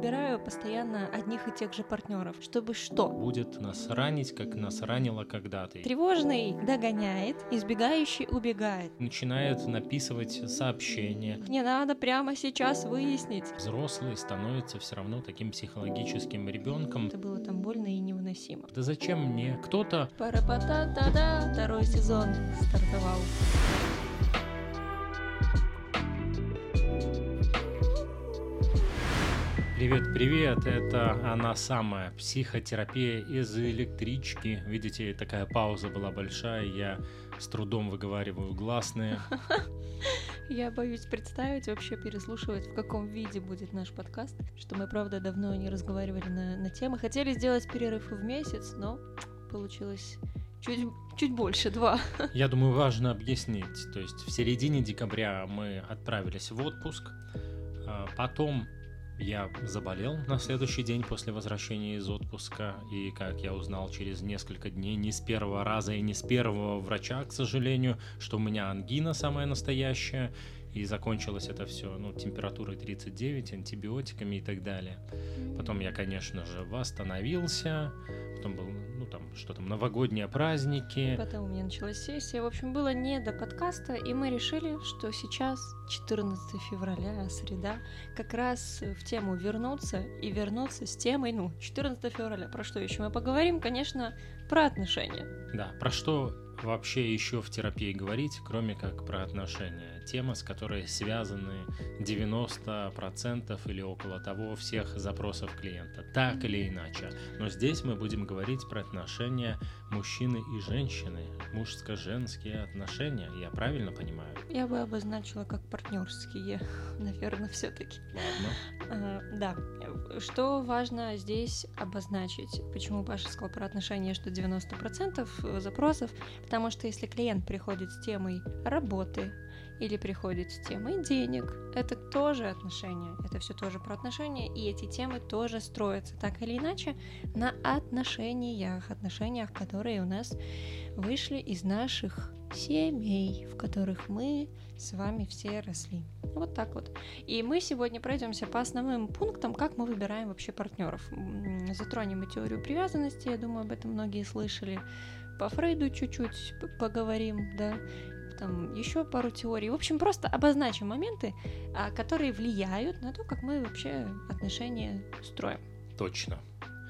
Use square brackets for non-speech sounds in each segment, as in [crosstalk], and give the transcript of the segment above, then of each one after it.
выбираю постоянно одних и тех же партнеров, чтобы что? Будет нас ранить, как нас ранило когда-то. Тревожный догоняет, избегающий убегает. Начинает написывать сообщения. Не надо прямо сейчас выяснить. Взрослый становится все равно таким психологическим ребенком. Это было там больно и невыносимо. Да зачем мне? Кто-то Пара-па-та-та-да, второй сезон стартовал. Привет, привет! Это она самая психотерапия из электрички. Видите, такая пауза была большая, я с трудом выговариваю гласные. [laughs] Я боюсь представить, вообще переслушивать, в каком виде будет наш подкаст, что мы, правда, давно не разговаривали на, на темы. Хотели сделать перерыв в месяц, но получилось чуть, чуть больше, два. [laughs] Я думаю, важно объяснить. То есть в середине декабря мы отправились в отпуск, а потом я заболел на следующий день после возвращения из отпуска, и, как я узнал через несколько дней, не с первого раза и не с первого врача, к сожалению, что у меня ангина самая настоящая, и закончилось это все ну, температурой 39, антибиотиками и так далее. Потом я, конечно же, восстановился, потом был, ну там, что там, новогодние праздники. Потом у меня началась сессия. В общем, было не до подкаста, и мы решили, что сейчас, 14 февраля, среда, как раз в тему вернуться и вернуться с темой, ну, 14 февраля, про что еще мы поговорим, конечно, про отношения. Да, про что вообще еще в терапии говорить, кроме как про отношения? Тема, с которой связаны 90% или около того всех запросов клиента, так или иначе. Но здесь мы будем говорить про отношения мужчины и женщины, мужско-женские отношения, я правильно понимаю? Я бы обозначила как партнерские, [laughs] наверное, все-таки. Ладно. А, да. Что важно здесь обозначить? Почему Паша сказал про отношения, что 90% запросов? Потому что если клиент приходит с темой работы, или приходит с темой денег. Это тоже отношения, это все тоже про отношения, и эти темы тоже строятся так или иначе на отношениях, отношениях, которые у нас вышли из наших семей, в которых мы с вами все росли. Вот так вот. И мы сегодня пройдемся по основным пунктам, как мы выбираем вообще партнеров. Затронем и теорию привязанности, я думаю, об этом многие слышали. По Фрейду чуть-чуть поговорим, да, там еще пару теорий. В общем, просто обозначим моменты, а, которые влияют на то, как мы вообще отношения строим. Точно.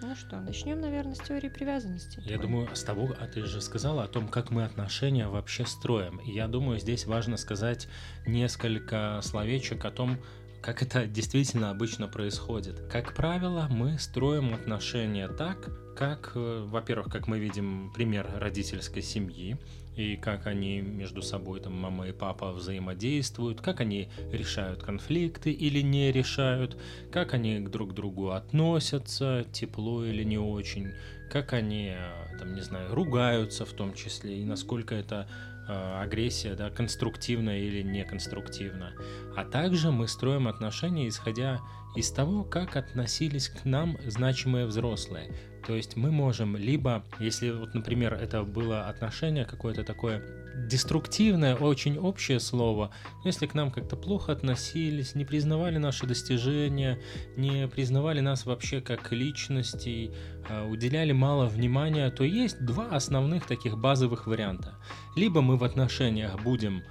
Ну что, начнем, наверное, с теории привязанности. Я думаю, с того, а ты же сказала о том, как мы отношения вообще строим. И я думаю, здесь важно сказать несколько словечек о том, как это действительно обычно происходит. Как правило, мы строим отношения так, как, э, во-первых, как мы видим пример родительской семьи, и как они между собой, там, мама и папа взаимодействуют, как они решают конфликты или не решают, как они друг к другу относятся, тепло или не очень, как они, э, там, не знаю, ругаются в том числе, и насколько это агрессия, да, конструктивна или неконструктивна. А также мы строим отношения, исходя из того, как относились к нам значимые взрослые. То есть мы можем либо, если вот, например, это было отношение какое-то такое деструктивное, очень общее слово, но если к нам как-то плохо относились, не признавали наши достижения, не признавали нас вообще как личностей, а, уделяли мало внимания, то есть два основных таких базовых варианта. Либо мы в отношениях будем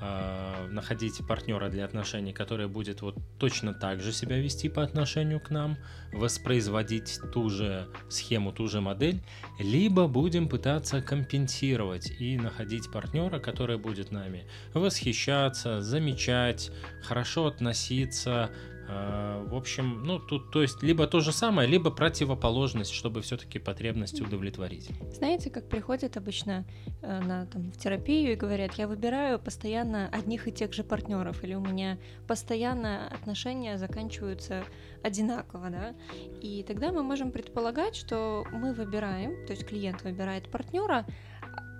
э, находить партнера для отношений, который будет вот точно так же себя вести по отношению к нам, воспроизводить ту же схему, ту же модель, либо будем пытаться компенсировать и находить партнера, который будет нами восхищаться, замечать, хорошо относиться, в общем, ну тут, то есть, либо то же самое, либо противоположность, чтобы все-таки потребности удовлетворить. Знаете, как приходят обычно э, на, там, в терапию и говорят, я выбираю постоянно одних и тех же партнеров, или у меня постоянно отношения заканчиваются одинаково, да, и тогда мы можем предполагать, что мы выбираем, то есть клиент выбирает партнера,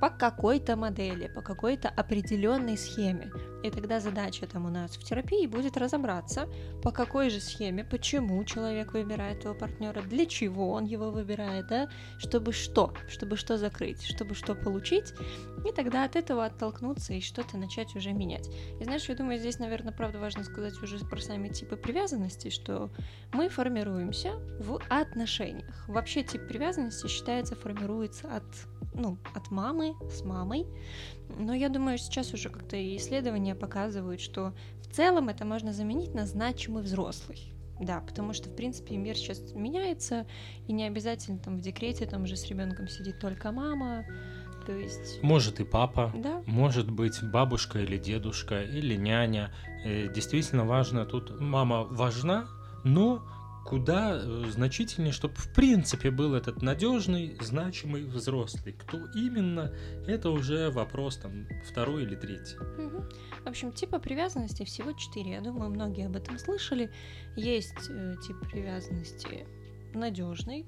по какой-то модели, по какой-то определенной схеме. И тогда задача там у нас в терапии будет разобраться, по какой же схеме, почему человек выбирает этого партнера, для чего он его выбирает, да, чтобы что, чтобы что закрыть, чтобы что получить, и тогда от этого оттолкнуться и что-то начать уже менять. И знаешь, я думаю, здесь, наверное, правда важно сказать уже про сами типы привязанности, что мы формируемся в отношениях. Вообще тип привязанности считается формируется от ну, от мамы, с мамой. Но я думаю, сейчас уже как-то исследования показывают, что в целом это можно заменить на значимый взрослый. Да, потому что, в принципе, мир сейчас меняется, и не обязательно там в декрете там уже с ребенком сидит только мама, то есть... Может и папа, да? может быть бабушка или дедушка, или няня. Э, действительно важно тут, мама важна, но куда э, значительнее, чтобы в принципе был этот надежный, значимый взрослый. Кто именно, это уже вопрос там второй или третий. В общем, типа привязанности всего четыре. Я думаю, многие об этом слышали. Есть э, тип привязанности надежный,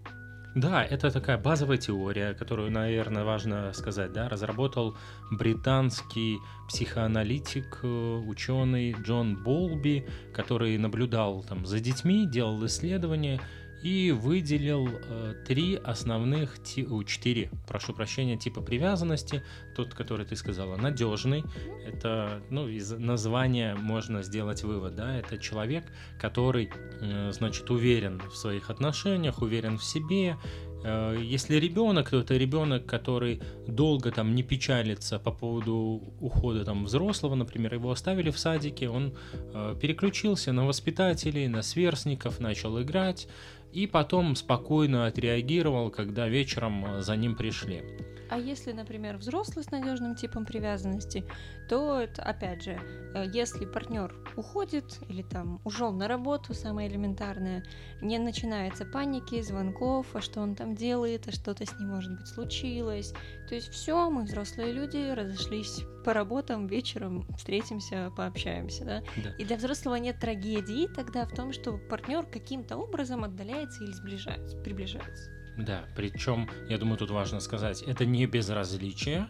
да, это такая базовая теория, которую, наверное, важно сказать, да, разработал британский психоаналитик, э, ученый Джон Болби, который наблюдал там за детьми, делал исследования и выделил э, три основных, ти, четыре, прошу прощения, типа привязанности. Тот, который ты сказала, надежный. Это, ну, из названия можно сделать вывод, да, это человек, который, э, значит, уверен в своих отношениях, уверен в себе, Э, если ребенок, то это ребенок, который долго там не печалится по поводу ухода там взрослого, например, его оставили в садике, он переключился на воспитателей, на сверстников, начал играть и потом спокойно отреагировал, когда вечером э, за ним пришли. А если, например, взрослый с надежным типом привязанности, то это, опять же, э, если партнер уходит или там ушел на работу, самое элементарное, не начинается паники, звонков, а что он там делает, а что-то с ним, может быть, случилось. То есть все, мы взрослые люди, разошлись по работам, вечером встретимся, пообщаемся, да? да. И для взрослого нет трагедии тогда в том, что партнер каким-то образом отдаляется или сближается, приближается. Да, причем, я думаю, тут важно сказать, это не безразличие,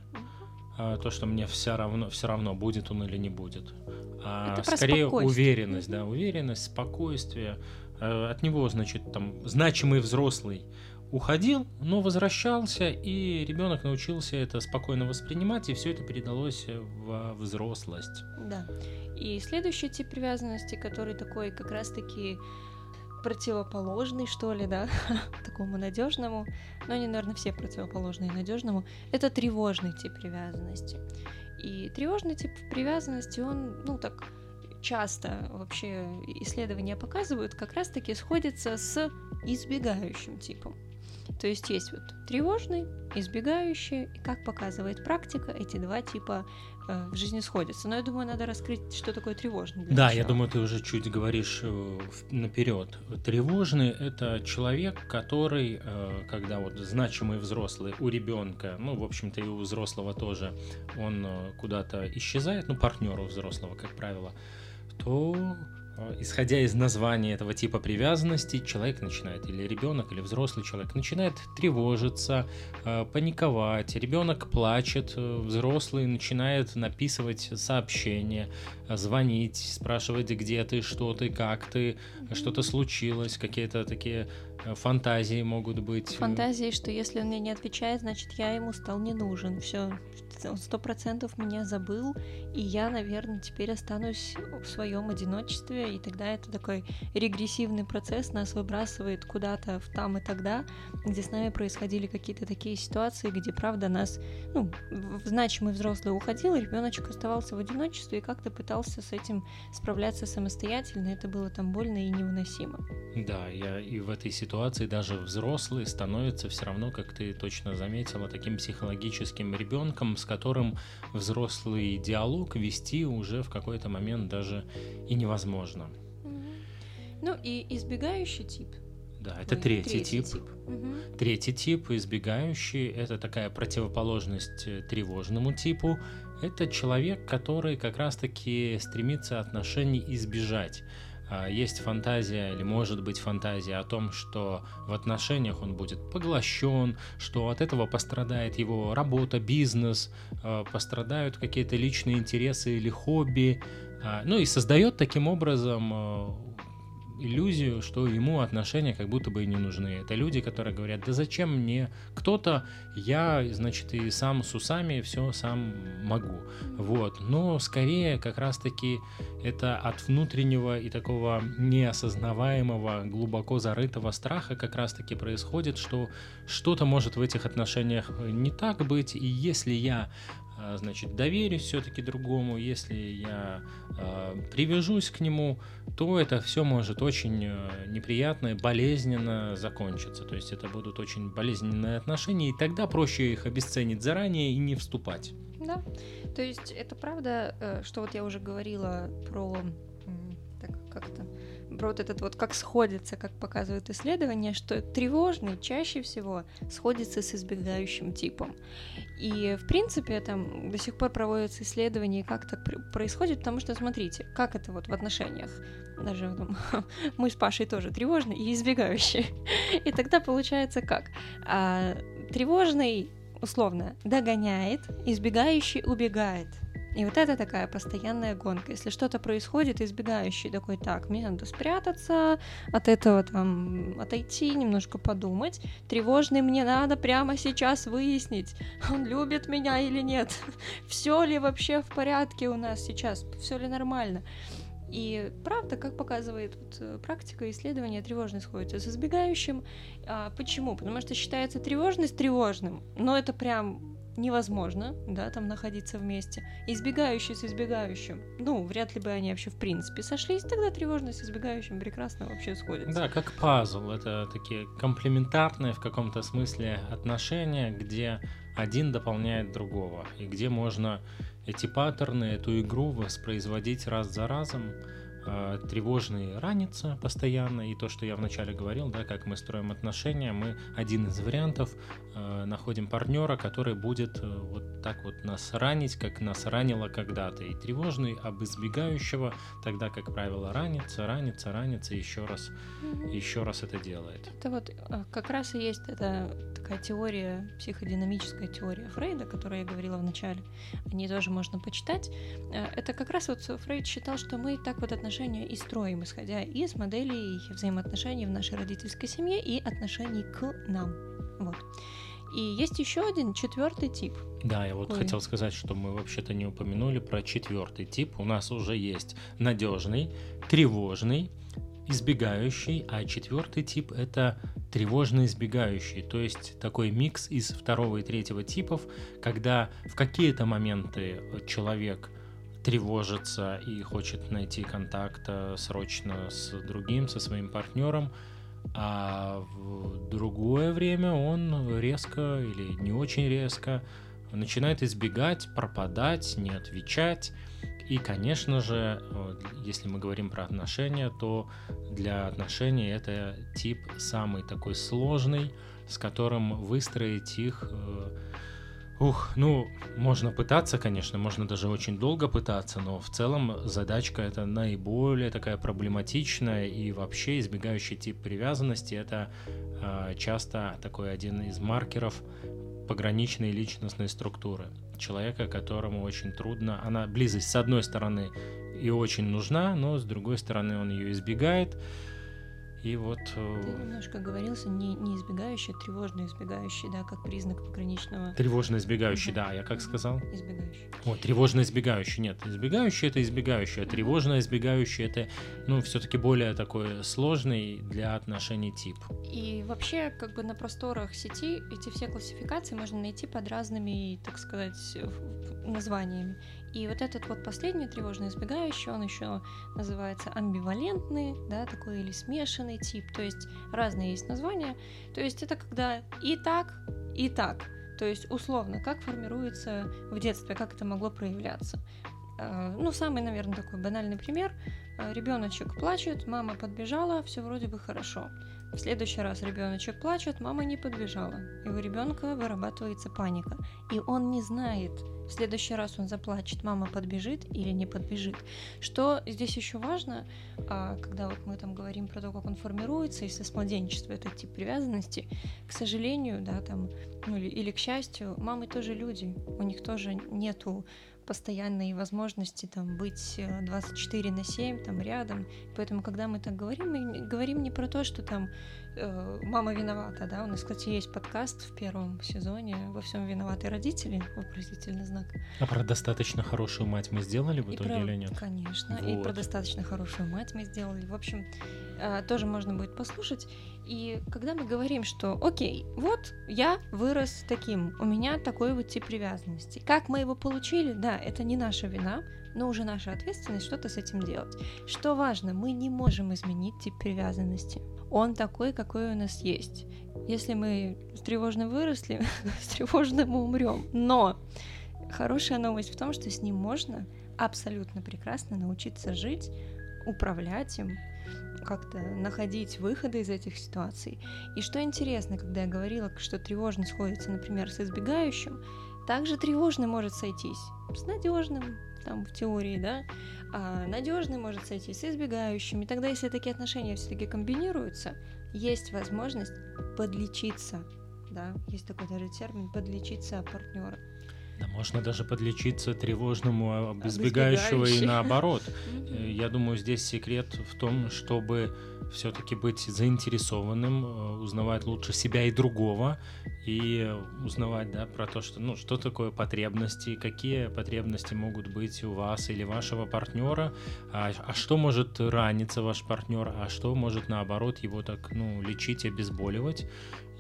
а, то, что мне все равно, все равно, будет он или не будет. А это скорее уверенность, да, уверенность, спокойствие. А, от него, значит, там, значимый взрослый уходил, но возвращался, и ребенок научился это спокойно воспринимать, и все это передалось в взрослость. Да. И следующий тип привязанности, который такой как раз-таки противоположный, что ли, да, [laughs] такому надежному, но они, наверное, все противоположные надежному, это тревожный тип привязанности. И тревожный тип привязанности, он, ну так, часто вообще исследования показывают, как раз-таки сходится с избегающим типом. То есть есть вот тревожный, избегающий, и как показывает практика, эти два типа в жизни сходятся. Но я думаю, надо раскрыть, что такое тревожный. да, начала. я думаю, ты уже чуть говоришь э, наперед. Тревожный это человек, который, э, когда вот значимый взрослый у ребенка, ну, в общем-то, и у взрослого тоже, он э, куда-то исчезает, ну, партнеру взрослого, как правило, то Э, исходя из названия этого типа привязанности, человек начинает, или ребенок, или взрослый человек, начинает тревожиться, э, паниковать, ребенок плачет, э, взрослый начинает написывать сообщения, звонить, спрашивать, где ты, что ты, как ты, что-то случилось, какие-то такие фантазии могут быть. Фантазии, что если он мне не отвечает, значит я ему стал не нужен. Все, он сто процентов меня забыл, и я, наверное, теперь останусь в своем одиночестве, и тогда это такой регрессивный процесс, нас выбрасывает куда-то в там и тогда, где с нами происходили какие-то такие ситуации, где, правда, нас, ну, значимый взрослый уходил, ребеночек оставался в одиночестве и как-то пытался с этим справляться самостоятельно, это было там больно и невыносимо. Да, я и в этой ситуации даже взрослый становится все равно, как ты точно заметила, таким психологическим ребенком, с которым взрослый диалог вести уже в какой-то момент даже и невозможно. Ну и избегающий тип. Да, это Ой, третий, третий тип. тип. Угу. Третий тип, избегающий, это такая противоположность э, тревожному типу. Это человек, который как раз-таки стремится отношений избежать. А, есть фантазия или может быть фантазия о том, что в отношениях он будет поглощен, что от этого пострадает его работа, бизнес, а, пострадают какие-то личные интересы или хобби, а, ну и создает таким образом иллюзию, что ему отношения как будто бы и не нужны. Это люди, которые говорят, да зачем мне кто-то, я, значит, и сам с усами все сам могу. Вот. Но скорее как раз-таки это от внутреннего и такого неосознаваемого, глубоко зарытого страха как раз-таки происходит, что что-то может в этих отношениях не так быть, и если я значит, доверюсь все-таки другому, если я э, привяжусь к нему, то это все может очень э, неприятно и болезненно закончиться. То есть это будут очень болезненные отношения, и тогда проще их обесценить заранее и не вступать. Да, то есть это правда, э, что вот я уже говорила про так как-то про вот этот вот как сходится, как показывают исследования, что тревожный чаще всего сходится с избегающим типом. И, в принципе, там до сих пор проводятся исследования, как так происходит, потому что, смотрите, как это вот в отношениях. Даже там, [laughs] мы с Пашей тоже тревожный и избегающий. [laughs] И тогда получается как? А, тревожный, условно, догоняет, избегающий убегает. И вот это такая постоянная гонка. Если что-то происходит, избегающий такой, так, мне надо спрятаться, от этого там отойти, немножко подумать. Тревожный мне надо прямо сейчас выяснить, он любит меня или нет. [laughs] Все ли вообще в порядке у нас сейчас, все ли нормально. И правда, как показывает вот, э, практика исследования, тревожность сходится с избегающим. А, почему? Потому что считается тревожность тревожным, но это прям невозможно, да, там находиться вместе. Избегающий с избегающим, ну, вряд ли бы они вообще в принципе сошлись, тогда тревожность с избегающим прекрасно вообще сходится. Да, как пазл, это такие комплементарные в каком-то смысле отношения, где один дополняет другого, и где можно эти паттерны, эту игру воспроизводить раз за разом, э, тревожный ранится постоянно, и то, что я вначале говорил, да, как мы строим отношения, мы один из вариантов э, находим партнера, который будет э, вот так вот нас ранить, как нас ранило когда-то, и тревожный об избегающего тогда, как правило, ранится, ранится, ранится, еще раз, mm-hmm. еще раз это делает. Это вот э, как раз и есть эта такая теория, психодинамическая теория Фрейда, о которой я говорила в начале, о ней тоже можно почитать. Э, это как раз вот Фрейд считал, что мы так вот отношения отношения и строим, исходя из моделей взаимоотношений в нашей родительской семье и отношений к нам. Вот. И есть еще один четвертый тип. Да, я вот Ой. хотел сказать, что мы вообще-то не упомянули про четвертый тип. У нас уже есть надежный, тревожный, избегающий, а четвертый тип это тревожно избегающий, то есть такой микс из второго и третьего типов, когда в какие-то моменты человек тревожится и хочет найти контакт срочно с другим, со своим партнером, а в другое время он резко или не очень резко начинает избегать, пропадать, не отвечать. И, конечно же, если мы говорим про отношения, то для отношений это тип самый такой сложный, с которым выстроить их э, Ух, ну, можно пытаться, конечно, можно даже очень долго пытаться, но в целом задачка это наиболее такая проблематичная и вообще избегающий тип привязанности. Это э, часто такой один из маркеров пограничной личностной структуры. Человека, которому очень трудно, она близость с одной стороны и очень нужна, но с другой стороны он ее избегает, и вот... Э, Ты немножко говорился не, не избегающий, а тревожно избегающий, да, как признак пограничного... Тревожно избегающий, да, я как сказал? Избегающий. О, тревожно избегающий, нет, избегающий это избегающий, а тревожно избегающий это, ну, все-таки более такой сложный для отношений тип. И вообще, как бы на просторах сети эти все классификации можно найти под разными, так сказать, названиями. И вот этот вот последний тревожно избегающий, он еще называется амбивалентный, да, такой или смешанный тип, то есть разные есть названия. То есть это когда и так, и так. То есть условно, как формируется в детстве, как это могло проявляться. А, ну, самый, наверное, такой банальный пример. э, ребеночек плачет, мама подбежала, все вроде бы хорошо. В следующий раз ребеночек плачет, мама не подбежала. И у ребенка вырабатывается паника. И он не знает, в следующий раз он заплачет, мама подбежит или не подбежит. Что здесь еще важно, а, когда вот мы там говорим про то, как он формируется, если с младенчества этот тип привязанности, к сожалению, да, там, ну или, или к счастью, мамы тоже люди, у них тоже нету постоянной возможности там быть 24 э, на 7 там рядом. Поэтому, когда мы так говорим, мы говорим не про то, что там э, мама виновата, да, у нас, кстати, есть подкаст в первом сезоне «Во всем виноваты родители», вопросительный знак. А про достаточно хорошую мать мы сделали в итоге про, или нет? Конечно, вот. и про достаточно хорошую мать мы сделали. В общем, э, тоже можно будет послушать. И когда мы говорим, что окей, вот я вырос таким, у меня такой вот тип привязанности. Как мы его получили, да, это не наша вина, но уже наша ответственность что-то с этим делать. Что важно, мы не можем изменить тип привязанности. Он такой, какой у нас есть. Если мы с тревожным выросли, [laughs] с тревожным мы умрем. Но хорошая новость в том, что с ним можно абсолютно прекрасно научиться жить, управлять им, как-то находить выходы из этих ситуаций. И что интересно, когда я говорила, что тревожно сходится, например, с избегающим, также тревожный может сойтись с надежным, там в теории, да, а надежный может сойтись с избегающим. И тогда, если такие отношения все-таки комбинируются, есть возможность подлечиться, да, есть такой даже термин подлечиться от партнера. Да, можно даже подлечиться тревожному об избегающего и наоборот. Э, я думаю, здесь секрет в том, чтобы все-таки быть заинтересованным, э, узнавать лучше себя и другого, и узнавать, да, про то, что, ну, что такое потребности, какие потребности могут быть у вас или вашего партнера, а, а что может раниться ваш партнер, а что может, наоборот, его так, ну, лечить, обезболивать.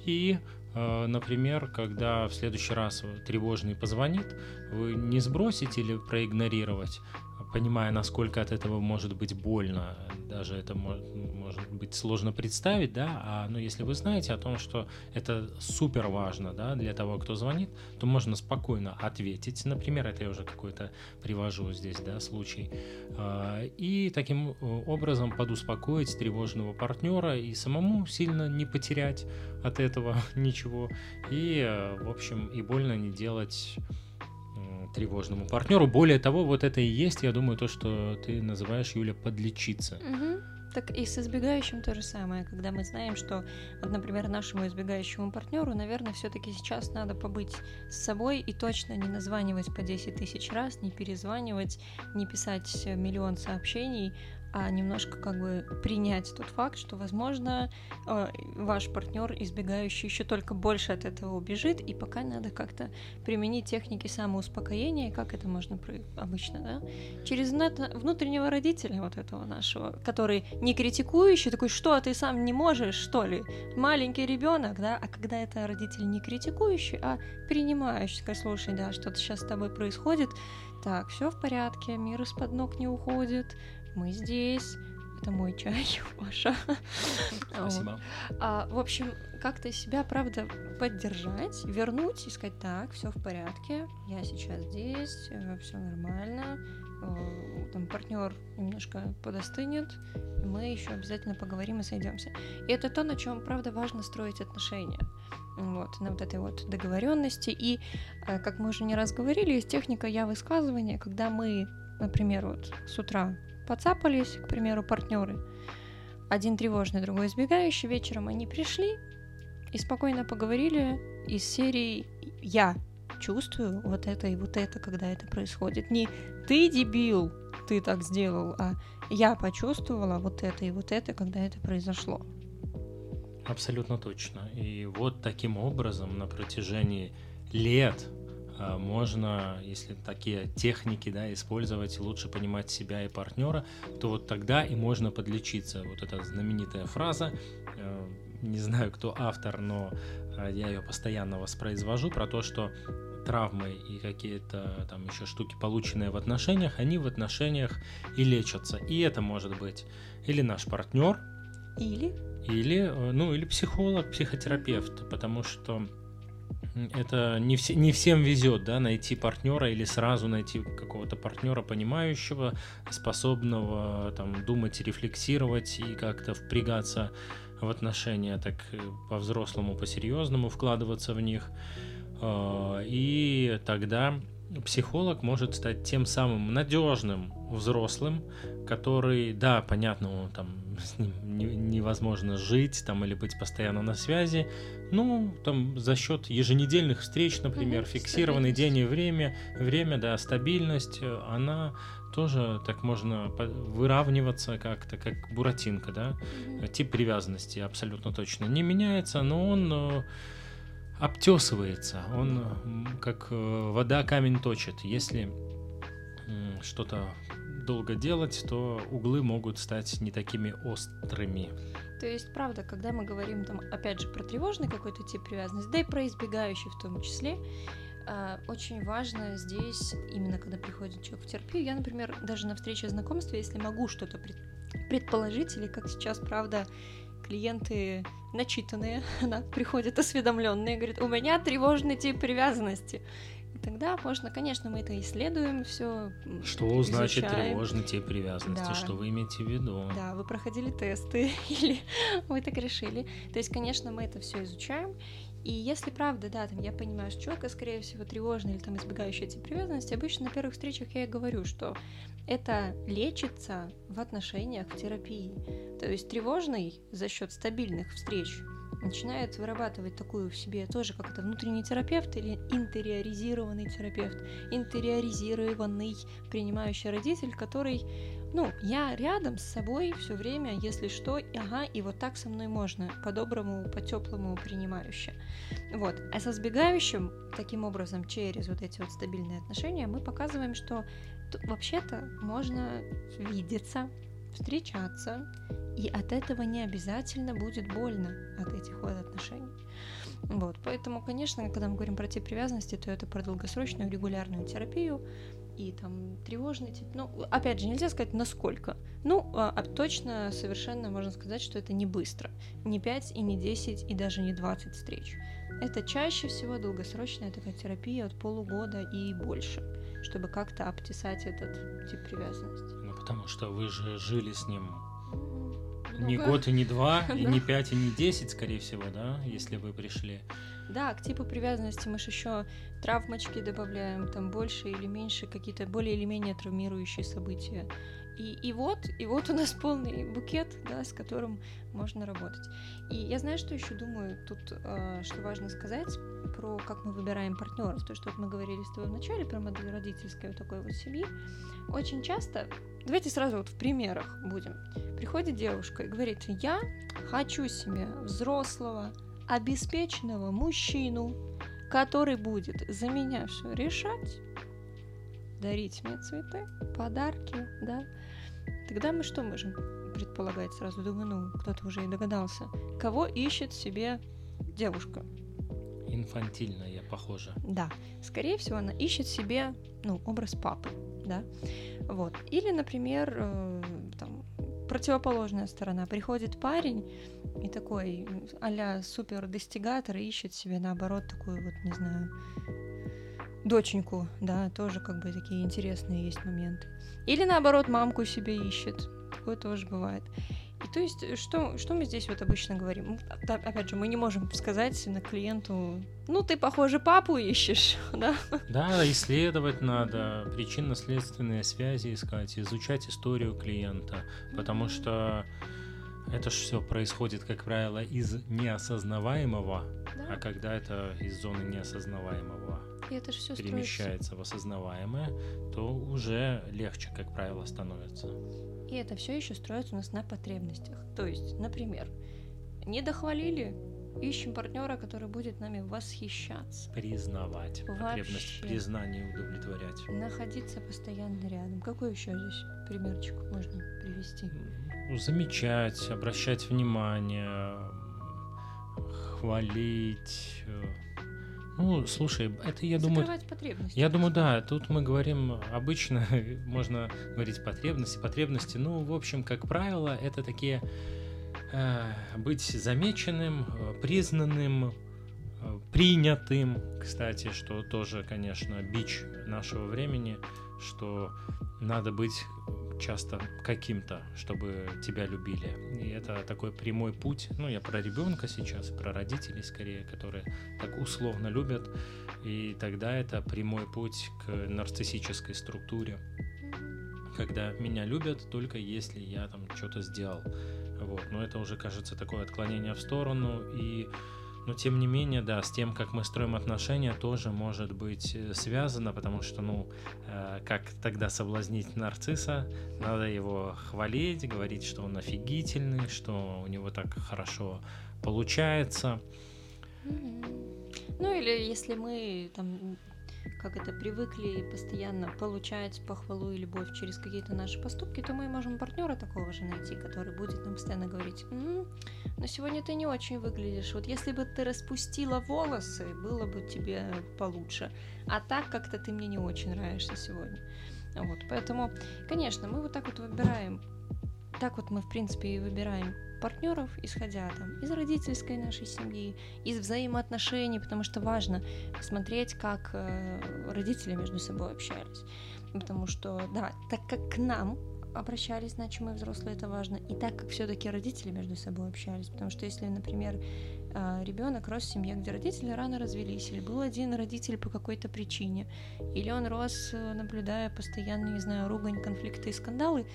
И например, когда в следующий раз тревожный позвонит, вы не сбросите или проигнорировать, понимая, насколько от этого может быть больно, даже это может, может быть сложно представить, да, а ну, если вы знаете о том, что это супер важно, да, для того, кто звонит, то можно спокойно ответить, например, это я уже какой-то привожу здесь, да, случай, а, и таким э, образом подуспокоить тревожного партнера и самому сильно не потерять от этого [laughs] ничего, и, э, в общем, и больно не делать тревожному партнеру. Более того, вот это и есть, я думаю, то, что ты называешь, Юля, подлечиться. Угу. Так и с избегающим то же самое, когда мы знаем, что, вот, например, нашему избегающему партнеру, наверное, все-таки сейчас надо побыть с собой и точно не названивать по 10 тысяч раз, не перезванивать, не писать миллион сообщений, а немножко как бы принять тот факт, что, возможно, э, ваш партнер, избегающий, еще только больше от этого убежит, и пока надо как-то применить техники самоуспокоения, как это можно обычно, да, через внутреннего родителя вот этого нашего, который не критикующий, такой, что, ты сам не можешь, что ли? Маленький ребенок, да, а когда это родитель не критикующий, а принимающий, слушай, да, что-то сейчас с тобой происходит, так, все в порядке, мир из-под ног не уходит, мы здесь, это мой чай, [laughs] Маша. Спасибо. А, в общем, как-то себя, правда, поддержать, вернуть и сказать, так, все в порядке, я сейчас здесь, э, все нормально, э, там партнер немножко подостынет, и мы еще обязательно поговорим и сойдемся. И это то, на чем, правда, важно строить отношения. Вот, на вот этой вот договоренности. И, э, как мы уже не раз говорили, есть техника я высказывания, когда мы, например, вот с утра Поцапались, к примеру, партнеры. Один тревожный, другой избегающий. Вечером они пришли и спокойно поговорили из серии «Я чувствую вот это и вот это, когда это происходит». Не «ты дебил, ты так сделал», а «я почувствовала вот это и вот это, когда это произошло». Абсолютно точно. И вот таким образом на протяжении лет можно, если такие техники да, использовать, лучше понимать себя и партнера, то вот тогда и можно подлечиться. Вот эта знаменитая фраза, э, не знаю, кто автор, но э, я ее постоянно воспроизвожу, про то, что травмы и какие-то там еще штуки, полученные в отношениях, они в отношениях и лечатся. И это может быть или наш партнер, или или, э, ну, или психолог, психотерапевт, потому что Это не, все, не всем везет, да, найти партнера или сразу найти какого-то партнера, понимающего, способного там думать, рефлексировать и как-то впрягаться в отношения, так по-взрослому, по-серьезному вкладываться в них. А, и тогда психолог может стать тем самым надежным взрослым, который, да, понятно, он, там [laughs] с ним невозможно жить там или быть постоянно на связи, ну, там за счет еженедельных встреч, например, угу, фиксированный день и время, время, да, стабильность, э, она тоже так можно выравниваться как-то, как буратинка, да, тип привязанности абсолютно точно не меняется, но он э, обтесывается, он как э, вода камень точит. Если что-то долго делать, то углы могут стать не такими острыми. То есть, правда, когда мы говорим там, опять же, про тревожный какой-то тип привязанности, да и про избегающий в том числе, а, очень важно здесь, именно когда приходит человек в терапию, я, например, даже на встрече знакомства, если могу что-то предположить, или как сейчас, правда, клиенты начитанные, [laughs] да, приходят осведомленные, говорят, у меня тревожный тип привязанности. И тогда можно, конечно, мы это исследуем, все. Что изучаем. значит тревожный тип привязанности? Да. Что вы имеете в виду? Да, вы проходили тесты [laughs] или вы так решили. То есть, конечно, мы это все изучаем. И если правда, да, там я понимаю, что человек, скорее всего, тревожный или там избегающий тип привязанности, обычно на первых встречах я и говорю, что это лечится в отношениях, в терапии. То есть тревожный за счет стабильных встреч начинает вырабатывать такую в себе тоже как это внутренний терапевт или интериоризированный терапевт, интериоризированный принимающий родитель, который, ну, я рядом с собой все время, если что, ага, и вот так со мной можно, по-доброму, по-теплому принимающе. Вот. А со сбегающим, таким образом, через вот эти вот стабильные отношения, мы показываем, что вообще-то можно видеться, встречаться, и от этого не обязательно будет больно от этих вот отношений. Вот, поэтому, конечно, когда мы говорим про тип привязанности, то это про долгосрочную регулярную терапию и там тревожный тип. Ну, опять же, нельзя сказать насколько. Ну, а, а точно совершенно можно сказать, что это не быстро. Не 5 и не 10 и даже не 20 встреч. Это чаще всего долгосрочная такая терапия от полугода и больше, чтобы как-то обтесать этот тип привязанности. Ну, потому что вы же жили с ним не год и не два, [laughs] и не пять и не десять, скорее всего, да, если вы пришли. Да, к типу привязанности мы же еще травмочки добавляем, там больше или меньше какие-то более или менее травмирующие события. И, и вот, и вот у нас [laughs] полный букет, да, с которым можно работать. И я знаю, что еще думаю, тут э, что важно сказать про как мы выбираем партнеров. То, что вот мы говорили с тобой в начале про модель родительской вот такой вот семьи. Очень часто, давайте сразу вот в примерах будем. Приходит девушка и говорит, я хочу себе взрослого, обеспеченного мужчину, который будет за меня все решать, дарить мне цветы, подарки, да, Тогда мы что можем предполагать сразу? Думаю, ну, кто-то уже и догадался. Кого ищет себе девушка? Инфантильная, похоже. Да. Скорее всего, она ищет себе, ну, образ папы, да. Вот. Или, например, э, там, противоположная сторона. Приходит парень и такой а супер достигатор ищет себе, наоборот, такую вот, не знаю, доченьку, да, тоже как бы такие интересные есть моменты. Или наоборот, мамку себе ищет. Такое тоже бывает. И то есть, что, что мы здесь вот обычно говорим? Да, опять же, мы не можем сказать на клиенту, ну, ты, похоже, папу ищешь, [laughs] да? Да, исследовать надо, причинно-следственные связи искать, изучать историю клиента, потому что это же все происходит, как правило, из неосознаваемого, да. а когда это из зоны неосознаваемого и это все перемещается строится. в осознаваемое, то уже легче, как правило, становится. И это все еще строится у нас на потребностях. То есть, например, не дохвалили, ищем партнера, который будет нами восхищаться. Признавать. Вообще. Потребность признания удовлетворять. Находиться постоянно рядом. Какой еще здесь примерчик можно привести? Замечать, обращать внимание, хвалить, э, ну, слушай, это я думаю... потребности. Я думаю, да, тут мы говорим обычно, [laughs] можно говорить потребности, потребности. Ну, в общем, как правило, это такие э, быть замеченным, признанным, принятым, кстати, что тоже, конечно, бич нашего времени, что надо быть часто каким-то, чтобы тебя любили. И это такой прямой путь. Ну, я про ребенка сейчас, про родителей скорее, которые так условно любят. И тогда это прямой путь к нарциссической структуре, когда меня любят только если я там что-то сделал. Вот. Но это уже кажется такое отклонение в сторону и но тем не менее, да, с тем, как мы строим отношения, тоже может быть э, связано, потому что, ну, э, как тогда соблазнить нарцисса, надо его хвалить, говорить, что он офигительный, что у него так хорошо получается. Ну или если мы там как это, привыкли постоянно получать похвалу и любовь через какие-то наши поступки, то мы можем партнера такого же найти, который будет нам постоянно говорить, м-м, но сегодня ты не очень выглядишь, вот если бы ты распустила волосы, было бы тебе получше, а так как-то ты мне не очень нравишься сегодня. Вот, поэтому, конечно, мы вот так вот выбираем, так вот мы, в принципе, и выбираем партнеров, исходя там из родительской нашей семьи, из взаимоотношений, потому что важно посмотреть, как э, родители между собой общались. Потому что, да, так как к нам обращались значимые взрослые, это важно, и так как все-таки родители между собой общались. Потому что если, например, э, ребенок рос в семье, где родители рано развелись, или был один родитель по какой-то причине, или он рос, э, наблюдая постоянно, не знаю, ругань, конфликты и скандалы,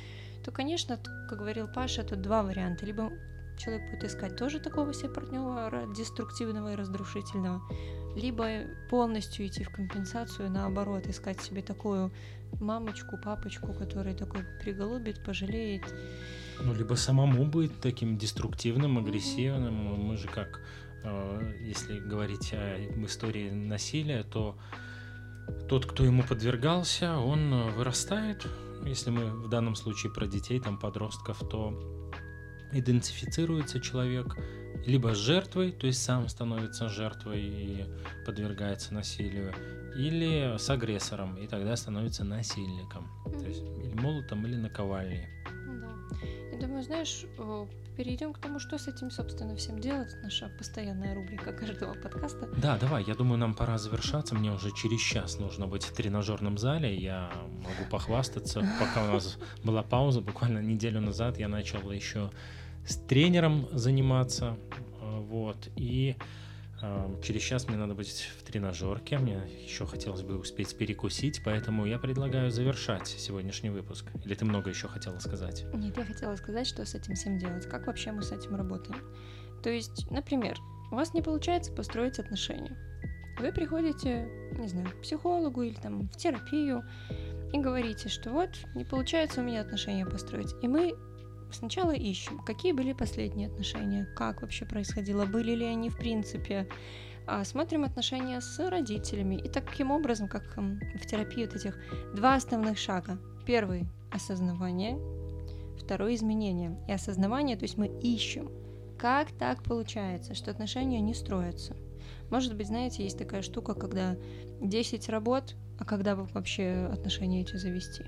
то, конечно, как говорил Паша, тут два варианта. Либо человек будет искать тоже такого себе партнера деструктивного и разрушительного, либо полностью идти в компенсацию, наоборот, искать себе такую мамочку, папочку, который такой приголубит, пожалеет. Ну, либо самому быть таким деструктивным, агрессивным. Mm-hmm. Мы же как, э, если говорить о истории насилия, то тот, кто ему подвергался, он вырастает, если мы в данном случае про детей, там подростков, то идентифицируется человек либо с жертвой, то есть сам становится жертвой и подвергается насилию, или с агрессором, и тогда становится насильником. То есть или молотом, или наковальней. Думаю, знаешь, перейдем к тому, что с этим, собственно, всем делать. Наша постоянная рубрика каждого подкаста. Да, давай, я думаю, нам пора завершаться. Мне уже через час нужно быть в тренажерном зале. Я могу похвастаться. Пока у нас была пауза, буквально неделю назад я начал еще с тренером заниматься. Вот. И Через час мне надо быть в тренажерке, мне еще хотелось бы успеть перекусить, поэтому я предлагаю завершать сегодняшний выпуск. Или ты много еще хотела сказать? Нет, я хотела сказать, что с этим всем делать, как вообще мы с этим работаем. То есть, например, у вас не получается построить отношения. Вы приходите, не знаю, к психологу или там в терапию и говорите, что вот не получается у меня отношения построить. И мы Сначала ищем, какие были последние отношения, как вообще происходило, были ли они в принципе. А, смотрим отношения с родителями. И таким образом, как в терапии вот этих два основных шага. Первый – осознавание, второй – изменение. И осознавание, то есть мы ищем, как так получается, что отношения не строятся. Может быть, знаете, есть такая штука, когда 10 работ, а когда вообще отношения эти завести?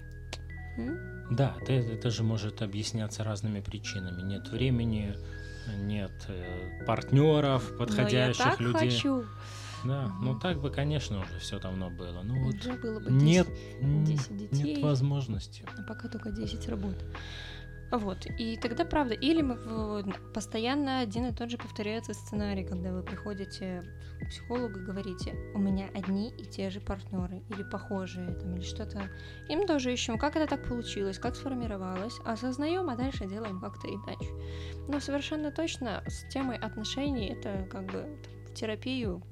М? Да, это, это же может объясняться разными причинами. Нет времени, нет э, партнеров, подходящих Но я так людей. Хочу. Да, угу. ну так бы, конечно, уже все давно было. Ну вот уже было бы 10, нет, 10 детей, нет возможности. А пока только 10 работ. Вот, и тогда правда, или мы постоянно один и тот же повторяется сценарий, когда вы приходите к психологу и говорите, у меня одни и те же партнеры, или похожие, там, или что-то. Им тоже ищем, как это так получилось, как сформировалось, осознаем, а дальше делаем как-то иначе. Но совершенно точно с темой отношений это как бы в терапию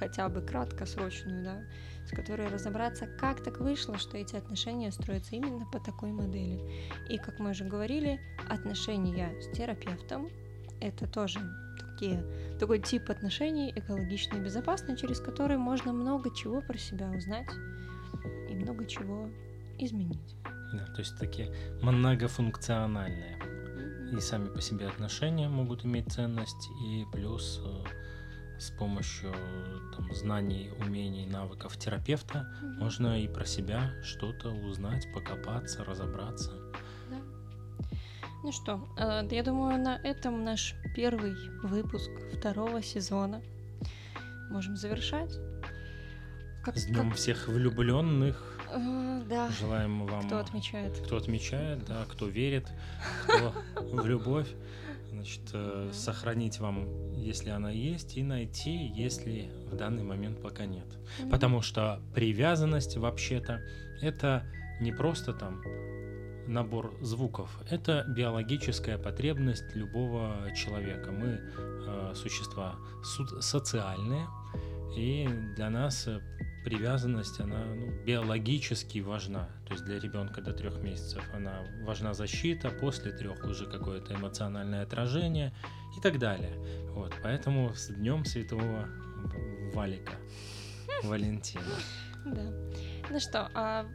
хотя бы краткосрочную, да, с которой разобраться, как так вышло, что эти отношения строятся именно по такой модели. И, как мы уже говорили, отношения с терапевтом — это тоже такие, такой тип отношений экологичный и безопасный, через который можно много чего про себя узнать и много чего изменить. Да, то есть такие многофункциональные. И сами по себе отношения могут иметь ценность, и плюс э, с помощью там, знаний, умений, навыков терапевта угу. можно и про себя что-то узнать, покопаться, разобраться. Да. Ну что, э, я думаю, на этом наш первый выпуск второго сезона можем завершать. Как, С днем как... всех влюбленных. Uh, да. Желаем вам. Кто отмечает? Кто отмечает, да, кто верит, кто в любовь. Значит, э, сохранить вам, если она есть, и найти, если в данный момент пока нет. Потому что привязанность вообще-то это не просто там набор звуков. Это биологическая потребность любого человека. Мы э, существа социальные, и для нас э, привязанность, она ну, биологически важна. То есть для ребенка до трех месяцев она важна защита, после трех уже какое-то эмоциональное отражение и так далее. Вот, поэтому с Днем Святого Валика, Валентина. Да. Ну что, а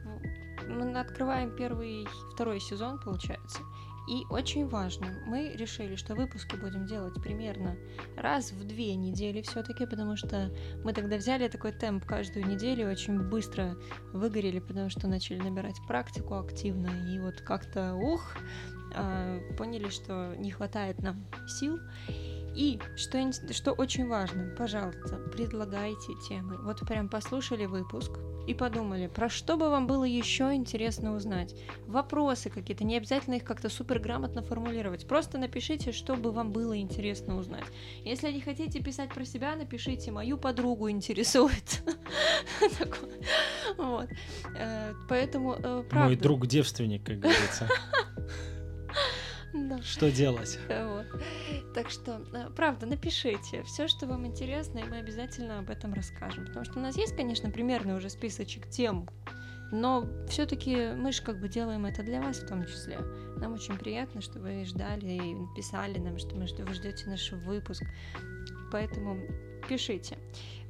мы открываем первый, второй сезон, получается. И очень важно, мы решили, что выпуски будем делать примерно раз в две недели все-таки, потому что мы тогда взяли такой темп каждую неделю, очень быстро выгорели, потому что начали набирать практику активно, и вот как-то, ух, а, поняли, что не хватает нам сил. И что, что очень важно, пожалуйста, предлагайте темы. Вот прям послушали выпуск, и подумали, про что бы вам было еще интересно узнать. Вопросы какие-то, не обязательно их как-то супер грамотно формулировать. Просто напишите, что бы вам было интересно узнать. Если не хотите писать про себя, напишите «мою подругу интересует». [laughs] Э, поэтому, э, правда. Мой друг-девственник, как говорится. [laughs] Да. Что делать? [laughs] Вот. Так что, э, правда, напишите все, что вам интересно, и мы обязательно об этом расскажем. Потому что у нас есть, конечно, примерный уже списочек тем, но все-таки мы же как бы делаем это для вас в том числе. Нам очень приятно, что вы ждали и писали нам, что мы, вы ждете наш выпуск. Поэтому пишите.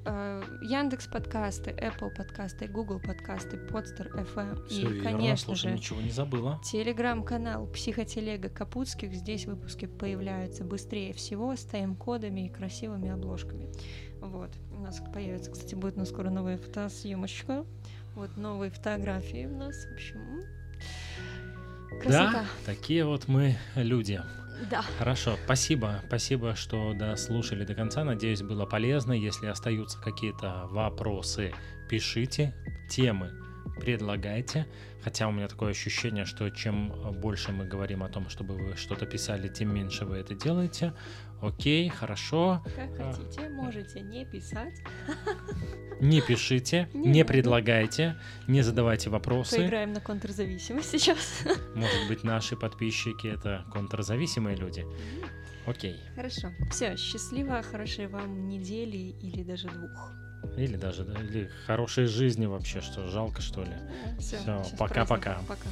Э, Яндекс подкасты, Apple подкасты, Google подкасты, Podster FM Все и, верно, конечно слушай, же, ничего не забыла. Телеграм-канал Психотелега Капутских. Здесь выпуски появляются быстрее всего с тайм-кодами и красивыми обложками. Вот. У нас появится, кстати, будет у нас скоро новая фотосъемочка. Вот новые фотографии у нас. В общем, красота. Да, такие вот мы люди. Да. Хорошо, спасибо. Спасибо, что дослушали до конца. Надеюсь, было полезно. Если остаются какие-то вопросы, пишите. Темы предлагайте. Хотя у меня такое ощущение, что чем больше мы говорим о том, чтобы вы что-то писали, тем меньше вы это делаете. Окей, хорошо. Как хотите, можете не писать. [laughs] Не пишите, не, не предлагайте, не задавайте вопросы. Поиграем на контрзависимость сейчас. [laughs] Может быть, наши подписчики это контрзависимые люди. Окей. Хорошо. Все, счастливо, хорошей вам недели или даже двух. Или даже да или хорошей жизни вообще, что жалко, что ли. Все, пока-пока. Пока. пока.